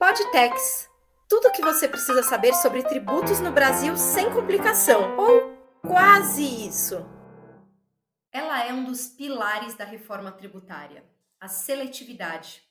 Podtex. Tudo o que você precisa saber sobre tributos no Brasil sem complicação, ou quase isso. Ela é um dos pilares da reforma tributária, a seletividade.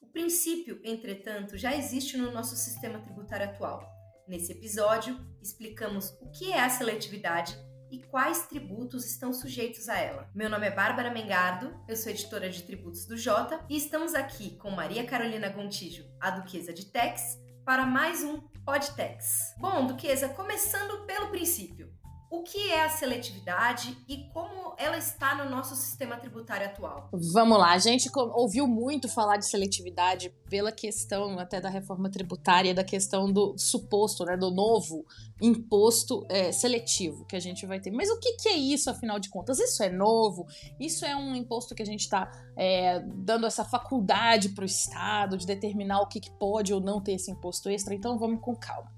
O princípio, entretanto, já existe no nosso sistema tributário atual. Nesse episódio, explicamos o que é a seletividade e quais tributos estão sujeitos a ela. Meu nome é Bárbara Mengardo, eu sou editora de tributos do Jota e estamos aqui com Maria Carolina Gontijo, a Duquesa de Tex, para mais um Podtex. Bom, Duquesa, começando pelo princípio. O que é a seletividade e como ela está no nosso sistema tributário atual? Vamos lá, a gente ouviu muito falar de seletividade pela questão até da reforma tributária, da questão do suposto, né, do novo imposto é, seletivo que a gente vai ter. Mas o que, que, é isso, afinal de contas? Isso é novo? Isso é um imposto que a gente está é, dando essa faculdade para o Estado de determinar o que, que pode ou não ter esse imposto extra? Então vamos com calma.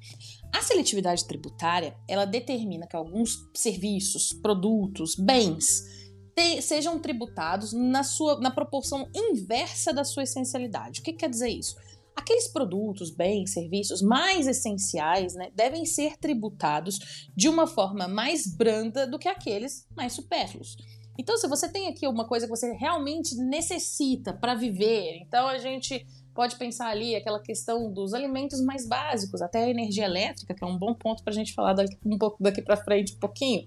A seletividade tributária, ela determina que alguns serviços, produtos, bens te, sejam tributados na, sua, na proporção inversa da sua essencialidade. O que quer dizer isso? Aqueles produtos, bens, serviços mais essenciais né, devem ser tributados de uma forma mais branda do que aqueles mais supérfluos. Então, se você tem aqui uma coisa que você realmente necessita para viver, então a gente pode pensar ali aquela questão dos alimentos mais básicos, até a energia elétrica, que é um bom ponto para a gente falar daqui, um pouco daqui para frente um pouquinho.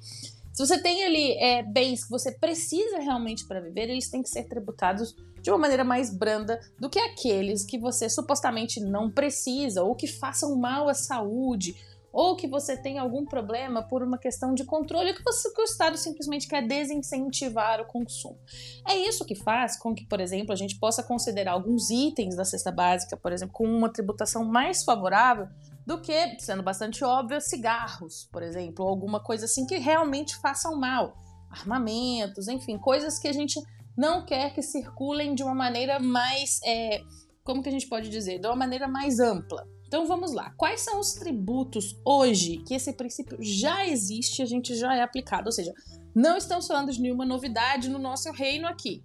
Se você tem ali é, bens que você precisa realmente para viver, eles têm que ser tributados de uma maneira mais branda do que aqueles que você supostamente não precisa ou que façam mal à saúde ou que você tem algum problema por uma questão de controle que, você, que o Estado simplesmente quer desincentivar o consumo. É isso que faz com que, por exemplo, a gente possa considerar alguns itens da cesta básica, por exemplo, com uma tributação mais favorável do que, sendo bastante óbvio, cigarros, por exemplo, ou alguma coisa assim que realmente façam mal. Armamentos, enfim, coisas que a gente não quer que circulem de uma maneira mais. É, como que a gente pode dizer? De uma maneira mais ampla. Então vamos lá. Quais são os tributos hoje que esse princípio já existe, a gente já é aplicado? Ou seja, não estamos falando de nenhuma novidade no nosso reino aqui.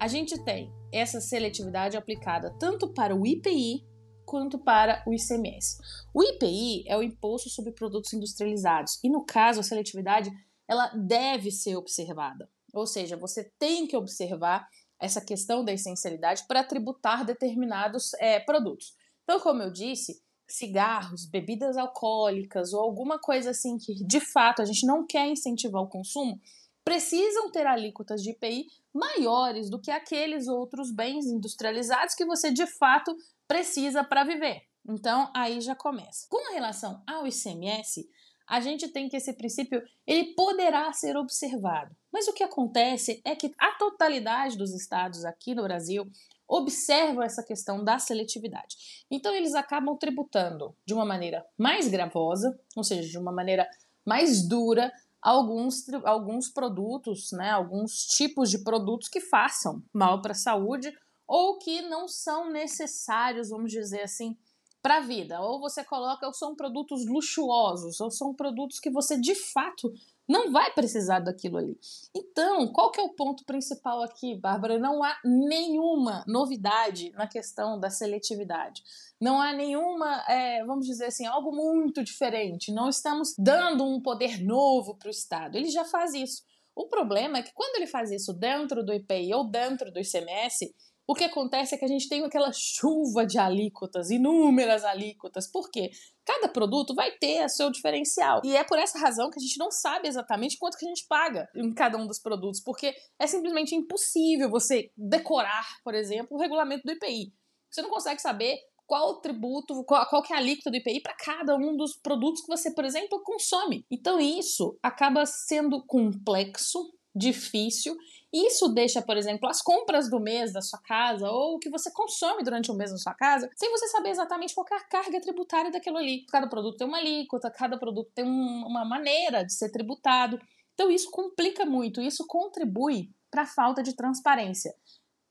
A gente tem essa seletividade aplicada tanto para o IPI quanto para o ICMS. O IPI é o Imposto sobre Produtos Industrializados e no caso a seletividade ela deve ser observada. Ou seja, você tem que observar essa questão da essencialidade para tributar determinados é, produtos. Então, como eu disse, cigarros, bebidas alcoólicas ou alguma coisa assim que de fato a gente não quer incentivar o consumo, precisam ter alíquotas de IPI maiores do que aqueles outros bens industrializados que você de fato precisa para viver. Então, aí já começa. Com relação ao ICMS, a gente tem que esse princípio ele poderá ser observado. Mas o que acontece é que a totalidade dos estados aqui no Brasil observam essa questão da seletividade. Então, eles acabam tributando de uma maneira mais gravosa, ou seja, de uma maneira mais dura, alguns, alguns produtos, né, alguns tipos de produtos que façam mal para a saúde ou que não são necessários, vamos dizer assim, para a vida. Ou você coloca, ou são produtos luxuosos, ou são produtos que você de fato não vai precisar daquilo ali. Então, qual que é o ponto principal aqui, Bárbara? Não há nenhuma novidade na questão da seletividade. Não há nenhuma, é, vamos dizer assim, algo muito diferente. Não estamos dando um poder novo para o Estado. Ele já faz isso. O problema é que quando ele faz isso dentro do IPI ou dentro do ICMS, o que acontece é que a gente tem aquela chuva de alíquotas, inúmeras alíquotas. Por quê? Cada produto vai ter seu diferencial. E é por essa razão que a gente não sabe exatamente quanto que a gente paga em cada um dos produtos, porque é simplesmente impossível você decorar, por exemplo, o regulamento do IPI. Você não consegue saber qual tributo, qual, qual que é a alíquota do IPI para cada um dos produtos que você, por exemplo, consome. Então isso acaba sendo complexo, difícil isso deixa, por exemplo, as compras do mês da sua casa ou o que você consome durante o mês na sua casa, sem você saber exatamente qual é a carga tributária daquilo ali. Cada produto tem uma alíquota, cada produto tem um, uma maneira de ser tributado. Então isso complica muito, isso contribui para a falta de transparência.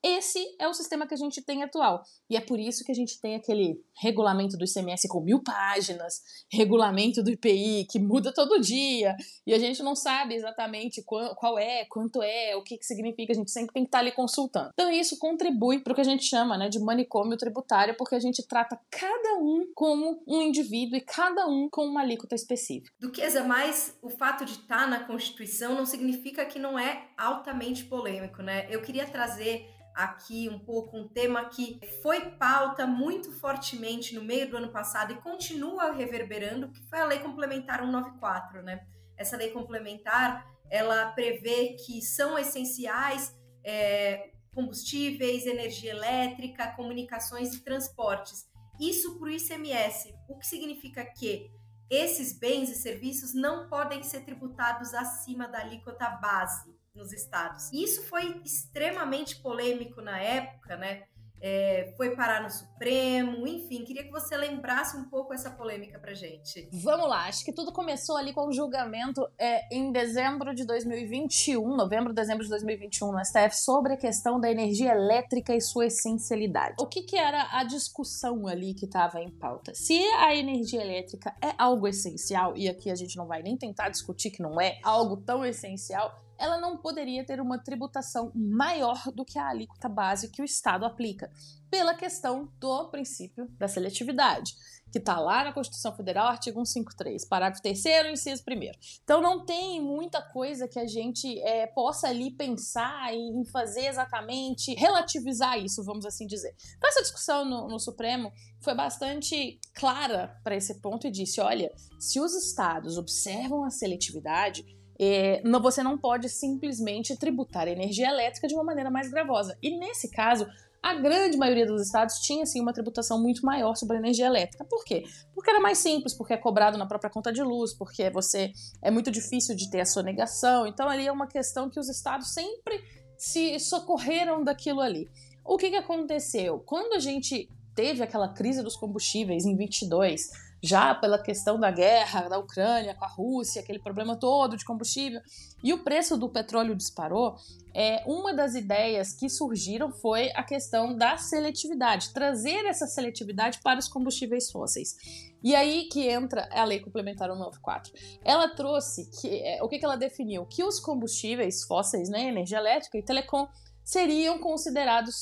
Esse é o sistema que a gente tem atual. E é por isso que a gente tem aquele regulamento do ICMS com mil páginas, regulamento do IPI que muda todo dia, e a gente não sabe exatamente qual, é, quanto é, o que, que significa, a gente sempre tem que estar ali consultando. Então isso contribui para o que a gente chama né, de manicômio tributário, porque a gente trata cada um como um indivíduo e cada um com uma alíquota específica. Duquesa, mas o fato de estar na Constituição não significa que não é altamente polêmico, né? Eu queria trazer aqui um pouco um tema que foi pauta muito fortemente no meio do ano passado e continua reverberando, que foi a Lei Complementar 194, né? Essa lei complementar, ela prevê que são essenciais é, combustíveis, energia elétrica, comunicações e transportes. Isso para o ICMS, o que significa que esses bens e serviços não podem ser tributados acima da alíquota base nos estados. Isso foi extremamente polêmico na época, né? É, foi parar no Supremo, enfim, queria que você lembrasse um pouco essa polêmica pra gente. Vamos lá, acho que tudo começou ali com o julgamento é, em dezembro de 2021, novembro, dezembro de 2021 no STF, sobre a questão da energia elétrica e sua essencialidade. O que, que era a discussão ali que estava em pauta? Se a energia elétrica é algo essencial, e aqui a gente não vai nem tentar discutir que não é algo tão essencial, ela não poderia ter uma tributação maior do que a alíquota base que o Estado aplica, pela questão do princípio da seletividade, que está lá na Constituição Federal, artigo 153, parágrafo 3 inciso 1 Então não tem muita coisa que a gente é, possa ali pensar em fazer exatamente, relativizar isso, vamos assim dizer. Então essa discussão no, no Supremo foi bastante clara para esse ponto e disse, olha, se os estados observam a seletividade, é, não, você não pode simplesmente tributar a energia elétrica de uma maneira mais gravosa. E nesse caso, a grande maioria dos estados tinha sim uma tributação muito maior sobre a energia elétrica. Por quê? Porque era mais simples, porque é cobrado na própria conta de luz, porque você é muito difícil de ter a sonegação. Então ali é uma questão que os estados sempre se socorreram daquilo ali. O que, que aconteceu? Quando a gente teve aquela crise dos combustíveis em 22, já pela questão da guerra da Ucrânia com a Rússia, aquele problema todo de combustível, e o preço do petróleo disparou, é, uma das ideias que surgiram foi a questão da seletividade, trazer essa seletividade para os combustíveis fósseis. E aí que entra a Lei Complementar 194. Ela trouxe que é, o que, que ela definiu? Que os combustíveis fósseis, né, energia elétrica e telecom, seriam considerados,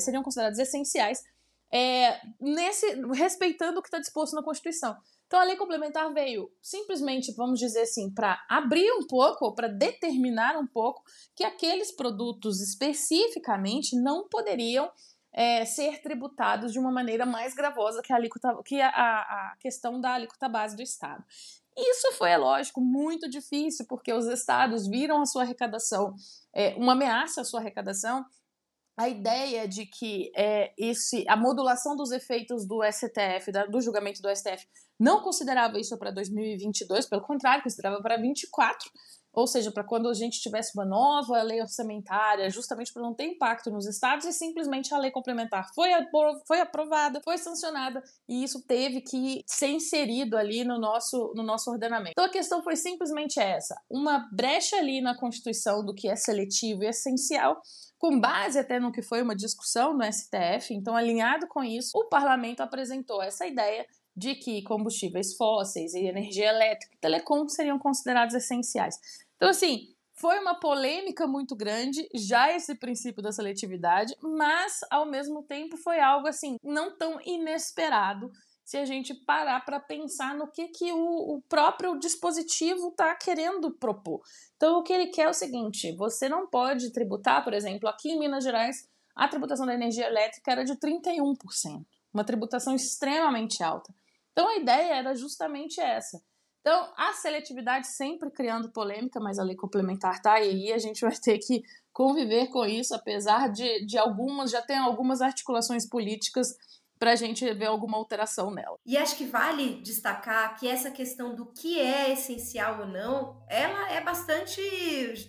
seriam considerados essenciais é, nesse respeitando o que está disposto na Constituição. Então a lei complementar veio simplesmente, vamos dizer assim, para abrir um pouco, ou para determinar um pouco que aqueles produtos especificamente não poderiam é, ser tributados de uma maneira mais gravosa que a, alíquota, que a, a questão da alíquota base do Estado. Isso foi, é lógico, muito difícil, porque os estados viram a sua arrecadação, é, uma ameaça à sua arrecadação, a ideia de que é, esse, a modulação dos efeitos do STF, da, do julgamento do STF, não considerava isso para 2022, pelo contrário, considerava para 2024, ou seja, para quando a gente tivesse uma nova lei orçamentária, justamente para não ter impacto nos estados, e simplesmente a lei complementar foi, foi aprovada, foi sancionada, e isso teve que ser inserido ali no nosso, no nosso ordenamento. Então a questão foi simplesmente essa: uma brecha ali na Constituição do que é seletivo e essencial com base até no que foi uma discussão no STF, então alinhado com isso, o parlamento apresentou essa ideia de que combustíveis fósseis e energia elétrica e telecom seriam considerados essenciais. Então, assim, foi uma polêmica muito grande, já esse princípio da seletividade, mas ao mesmo tempo foi algo assim, não tão inesperado se a gente parar para pensar no que, que o, o próprio dispositivo está querendo propor. Então, o que ele quer é o seguinte: você não pode tributar, por exemplo, aqui em Minas Gerais, a tributação da energia elétrica era de 31%, uma tributação extremamente alta. Então, a ideia era justamente essa. Então, a seletividade sempre criando polêmica, mas a lei complementar tá aí, a gente vai ter que conviver com isso, apesar de, de algumas, já tem algumas articulações políticas para a gente ver alguma alteração nela. E acho que vale destacar que essa questão do que é essencial ou não, ela é bastante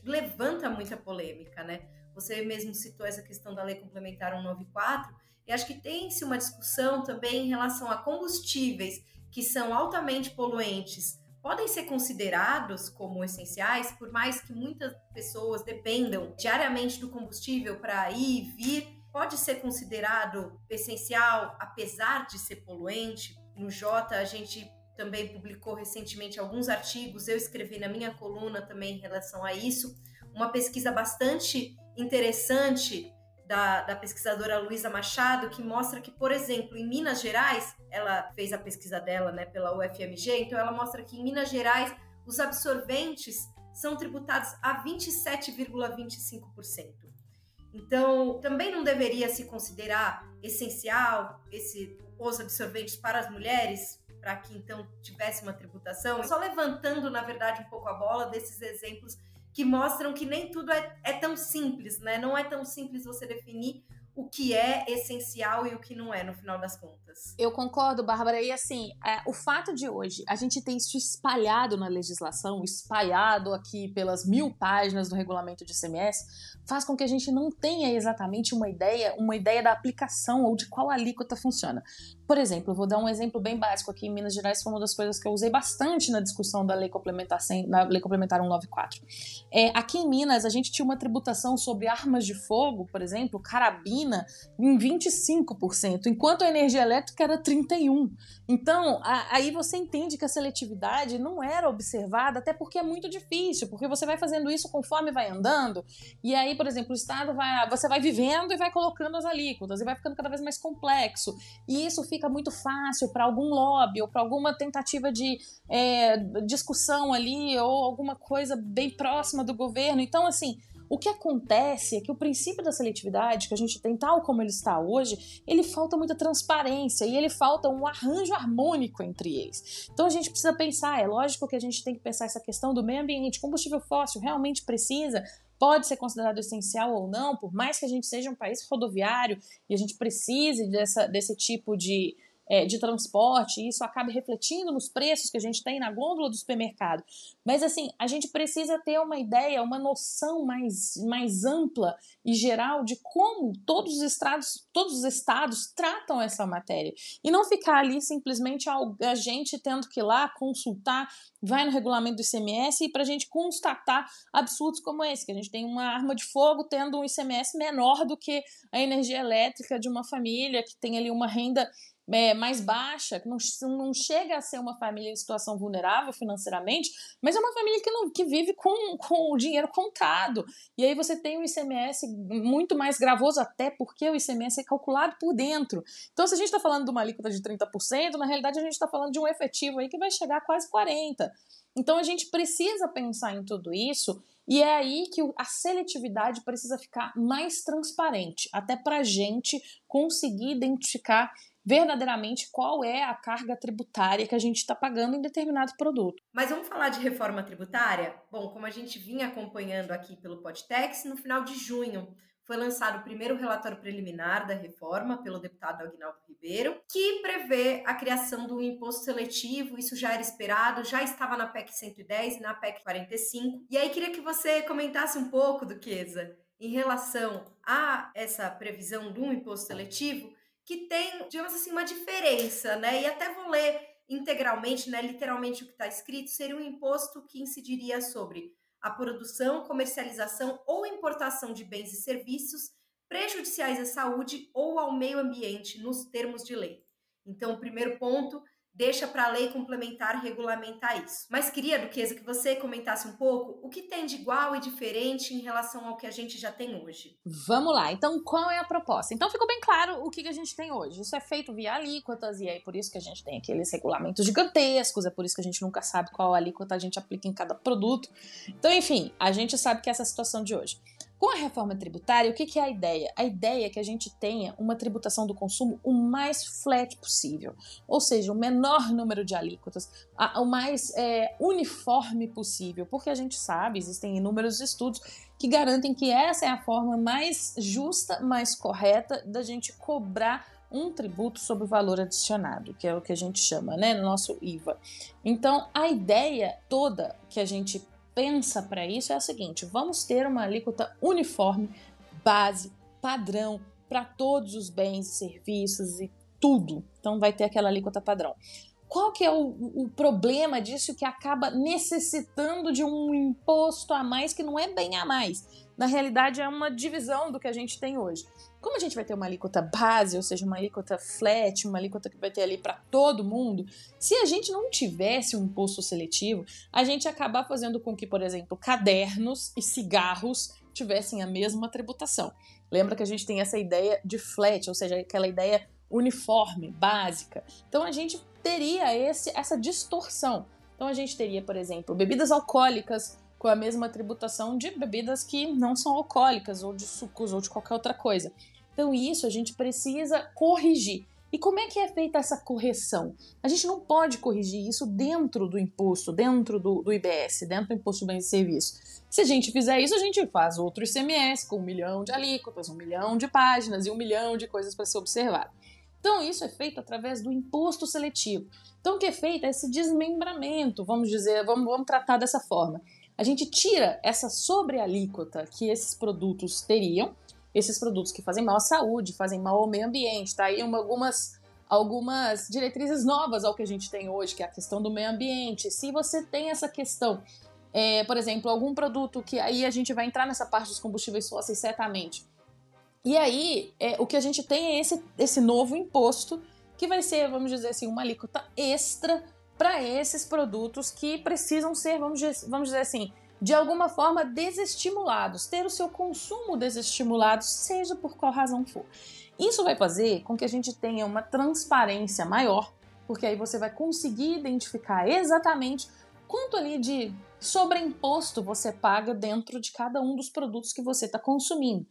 levanta muita polêmica, né? Você mesmo citou essa questão da lei complementar 194, e acho que tem-se uma discussão também em relação a combustíveis que são altamente poluentes podem ser considerados como essenciais, por mais que muitas pessoas dependam diariamente do combustível para ir e vir, pode ser considerado essencial, apesar de ser poluente. No Jota, a gente também publicou recentemente alguns artigos, eu escrevi na minha coluna também em relação a isso, uma pesquisa bastante interessante da, da pesquisadora Luísa Machado, que mostra que, por exemplo, em Minas Gerais, ela fez a pesquisa dela né, pela UFMG, então ela mostra que em Minas Gerais os absorventes são tributados a 27,25%. Então, também não deveria se considerar essencial esse os absorventes para as mulheres, para que então tivesse uma tributação. Só levantando, na verdade, um pouco a bola desses exemplos que mostram que nem tudo é, é tão simples, né? Não é tão simples você definir o que é essencial e o que não é, no final das contas. Eu concordo, Bárbara. E assim, é, o fato de hoje a gente ter isso espalhado na legislação, espalhado aqui pelas mil páginas do regulamento de ICMS, faz com que a gente não tenha exatamente uma ideia, uma ideia da aplicação ou de qual alíquota funciona. Por exemplo, vou dar um exemplo bem básico aqui em Minas Gerais, foi uma das coisas que eu usei bastante na discussão da lei complementar, na lei complementar 194. É, aqui em Minas, a gente tinha uma tributação sobre armas de fogo, por exemplo, carabina, em 25%, enquanto a energia elétrica era 31%. Então, a, aí você entende que a seletividade não era observada, até porque é muito difícil, porque você vai fazendo isso conforme vai andando, e aí, por exemplo, o Estado vai, você vai vivendo e vai colocando as alíquotas, e vai ficando cada vez mais complexo. E isso fica fica muito fácil para algum lobby ou para alguma tentativa de é, discussão ali ou alguma coisa bem próxima do governo. Então, assim, o que acontece é que o princípio da seletividade, que a gente tem tal como ele está hoje, ele falta muita transparência e ele falta um arranjo harmônico entre eles. Então a gente precisa pensar, é lógico que a gente tem que pensar essa questão do meio ambiente, combustível fóssil realmente precisa pode ser considerado essencial ou não, por mais que a gente seja um país rodoviário e a gente precise dessa, desse tipo de, é, de transporte, e isso acabe refletindo nos preços que a gente tem na gôndola do supermercado. Mas assim, a gente precisa ter uma ideia, uma noção mais, mais ampla e geral de como todos os estados, todos os estados tratam essa matéria. E não ficar ali simplesmente a gente tendo que ir lá consultar, vai no regulamento do ICMS e para a gente constatar absurdos como esse, que a gente tem uma arma de fogo tendo um ICMS menor do que a energia elétrica de uma família que tem ali uma renda é, mais baixa, que não, não chega a ser uma família em situação vulnerável financeiramente, mas é uma família que, não, que vive com, com o dinheiro contado. E aí você tem o ICMS muito mais gravoso, até porque o ICMS é calculado por dentro. Então, se a gente está falando de uma alíquota de 30%, na realidade a gente está falando de um efetivo aí que vai chegar a quase 40%. Então a gente precisa pensar em tudo isso e é aí que a seletividade precisa ficar mais transparente, até para a gente conseguir identificar verdadeiramente qual é a carga tributária que a gente está pagando em determinado produto. Mas vamos falar de reforma tributária? Bom, como a gente vinha acompanhando aqui pelo Podtex, no final de junho foi lançado o primeiro relatório preliminar da reforma pelo deputado Agnaldo Ribeiro, que prevê a criação do imposto seletivo. Isso já era esperado, já estava na PEC 110 e na PEC 45. E aí queria que você comentasse um pouco, Duquesa, em relação a essa previsão do imposto seletivo que tem, digamos assim, uma diferença, né? E até vou ler integralmente, né, literalmente o que está escrito, seria um imposto que incidiria sobre a produção, comercialização ou importação de bens e serviços prejudiciais à saúde ou ao meio ambiente, nos termos de lei. Então, o primeiro ponto deixa para a lei complementar regulamentar isso. Mas queria, Duquesa, que você comentasse um pouco o que tem de igual e diferente em relação ao que a gente já tem hoje. Vamos lá, então qual é a proposta? Então ficou bem claro o que a gente tem hoje. Isso é feito via alíquotas e é por isso que a gente tem aqueles regulamentos gigantescos, é por isso que a gente nunca sabe qual alíquota a gente aplica em cada produto. Então, enfim, a gente sabe que é essa situação de hoje. Com a reforma tributária, o que, que, é a ideia? A ideia é que a gente tenha uma tributação do consumo o mais flat possível, ou seja, o menor número de alíquotas, a, o mais é, uniforme possível, porque a gente sabe, existem inúmeros estudos que garantem que essa é a forma mais justa, mais correta da gente cobrar um tributo sobre o valor adicionado, que é o que a gente chama, né, no nosso IVA. Então, a ideia toda que a gente pensa para isso é a seguinte: vamos ter uma alíquota uniforme, base, padrão para todos os bens e serviços e tudo. Então vai ter aquela alíquota padrão. qual que é o, o, problema disso que acaba necessitando de um imposto a mais que não é bem a mais? Na realidade, é uma divisão do que a gente tem hoje. Como a gente vai ter uma alíquota base, ou seja, uma alíquota flat, uma alíquota que vai ter ali para todo mundo, se a gente não tivesse um imposto seletivo, a gente acabar fazendo com que, por exemplo, cadernos e cigarros tivessem a mesma tributação. Lembra que a gente tem essa ideia de flat, ou seja, aquela ideia uniforme, básica. Então a gente teria esse, essa distorção. Então a gente teria, por exemplo, bebidas alcoólicas com a mesma tributação de bebidas que não são alcoólicas, ou de sucos, ou de qualquer outra coisa. Então, isso a gente precisa corrigir. E como é que é feita essa correção? A gente não pode corrigir isso dentro do imposto, dentro do, do IBS, dentro do Imposto de Bens e Serviços. Se a gente fizer isso, a gente faz outro ICMS com um milhão de alíquotas, um milhão de páginas e um milhão de coisas para ser observado. Então, isso é feito através do imposto seletivo. Então, o que é feito é esse desmembramento, vamos dizer, vamos, vamos tratar dessa forma. A gente tira essa sobrealíquota que esses produtos teriam esses produtos que fazem mal à saúde, fazem mal ao meio ambiente. Tá aí uma, algumas, algumas diretrizes novas ao que a gente tem hoje, que é a questão do meio ambiente. Se você tem essa questão, é, por exemplo, algum produto que aí a gente vai entrar nessa parte dos combustíveis fósseis certamente. E aí, é, o que a gente tem é esse, esse novo imposto que vai ser, vamos dizer assim, uma alíquota extra para esses produtos que precisam ser, vamos dizer, vamos dizer assim, de alguma forma desestimulados, ter o seu consumo desestimulado, seja por qual razão for. Isso vai fazer com que a gente tenha uma transparência maior, porque aí você vai conseguir identificar exatamente quanto ali de sobreimposto você paga dentro de cada um dos produtos que você está consumindo.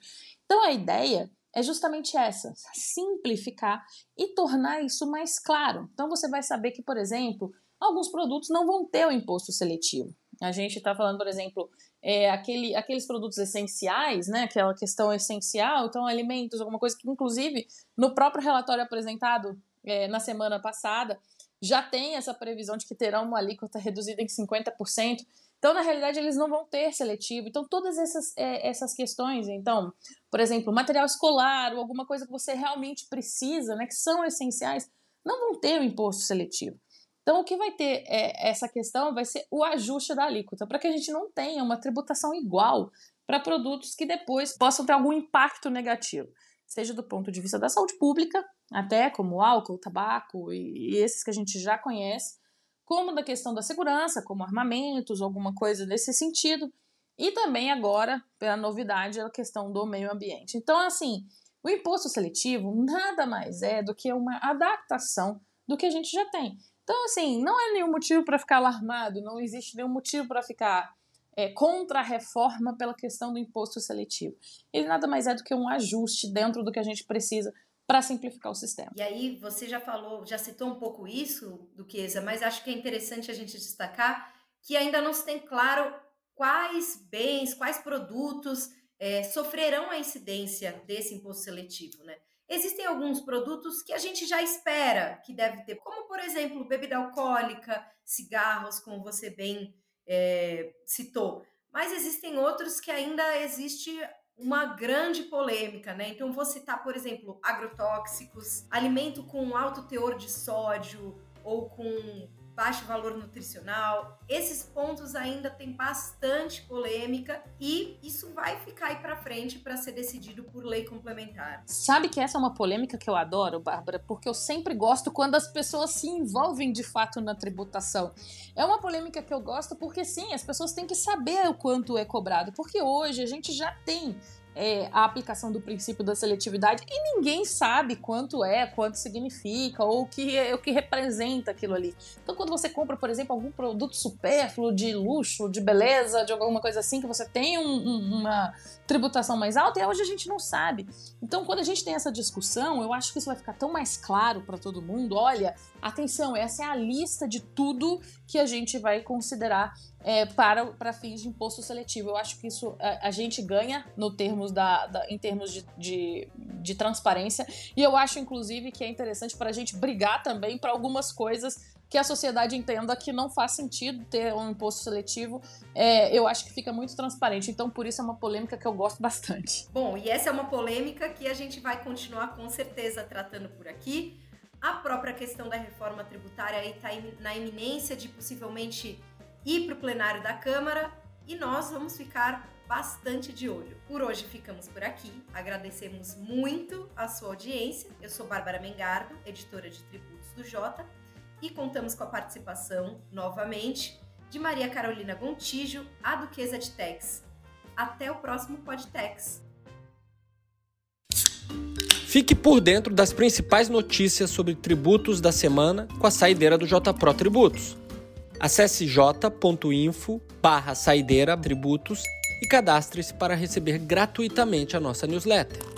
Então a ideia é justamente essa: simplificar e tornar isso mais claro. Então você vai saber que, por exemplo, alguns produtos não vão ter o imposto seletivo. A gente está falando, por exemplo, é, aquele, aqueles produtos essenciais, né? Aquela questão essencial, então alimentos, alguma coisa que, inclusive, no próprio relatório apresentado é, na semana passada, já tem essa previsão de que terão uma alíquota reduzida em 50%. Então, na realidade, eles não vão ter seletivo. Então, todas essas, é, essas questões, então, por exemplo, material escolar ou alguma coisa que você realmente precisa, né, que são essenciais, não vão ter o imposto seletivo. Então, o que vai ter é, essa questão vai ser o ajuste da alíquota, para que a gente não tenha uma tributação igual para produtos que depois possam ter algum impacto negativo, seja do ponto de vista da saúde pública, até como álcool, tabaco e, e esses que a gente já conhece, como da questão da segurança, como armamentos, alguma coisa desse sentido, e também agora, pela novidade, a questão do meio ambiente. Então, assim, o imposto seletivo nada mais é do que uma adaptação do que a gente já tem. Então, assim, não é nenhum motivo para ficar alarmado, não existe nenhum motivo para ficar é, contra a reforma pela questão do imposto seletivo. Ele nada mais é do que um ajuste dentro do que a gente precisa para simplificar o sistema. E aí, você já falou, já citou um pouco isso, Duquesa, mas acho que é interessante a gente destacar que ainda não se tem claro quais bens, quais produtos é, sofrerão a incidência desse imposto seletivo, né? Existem alguns produtos que a gente já espera que deve ter, como por exemplo bebida alcoólica, cigarros, como você bem é, citou. Mas existem outros que ainda existe uma grande polêmica, né? Então vou citar, por exemplo, agrotóxicos, alimento com alto teor de sódio ou com baixo valor nutricional. Esses pontos ainda tem bastante polêmica e isso vai ficar aí para frente para ser decidido por lei complementar. Sabe que essa é uma polêmica que eu adoro, Bárbara, porque eu sempre gosto quando as pessoas se envolvem de fato na tributação. É uma polêmica que eu gosto porque sim, as pessoas têm que saber o quanto é cobrado, porque hoje a gente já tem é, a aplicação do princípio da seletividade e ninguém sabe quanto é, quanto significa ou o que, o que representa aquilo ali. Então, quando você compra, por exemplo, algum produto supérfluo de luxo, de beleza, de alguma coisa assim, que você tem um, uma tributação mais alta, e hoje a gente não sabe. Então, quando a gente tem essa discussão, eu acho que isso vai ficar tão mais claro para todo mundo. Olha, atenção, essa é a lista de tudo que a gente vai considerar é, para, para fins de imposto seletivo. Eu acho que isso a, a gente ganha no termos da, da em termos de, de, de, transparência. E eu acho, inclusive, que é interessante para a gente brigar também para algumas coisas que a sociedade entenda que não faz sentido ter um imposto seletivo. É, eu acho que fica muito transparente. Então, por isso é uma polêmica que eu gosto bastante. Bom, e essa é uma polêmica que a gente vai continuar com certeza tratando por aqui. A própria questão da reforma tributária está na iminência de possivelmente ir para o plenário da Câmara e nós vamos ficar bastante de olho. Por hoje ficamos por aqui. Agradecemos muito a sua audiência. Eu sou Bárbara Mengardo, editora de tributos do Jota, e contamos com a participação, novamente, de Maria Carolina Gontijo, a Duquesa de Tex. Até o próximo Podtex. Fique por dentro das principais notícias sobre tributos da semana com a saideira do JPRO Tributos. Acesse j.info barra saideira tributos e cadastre-se para receber gratuitamente a nossa newsletter.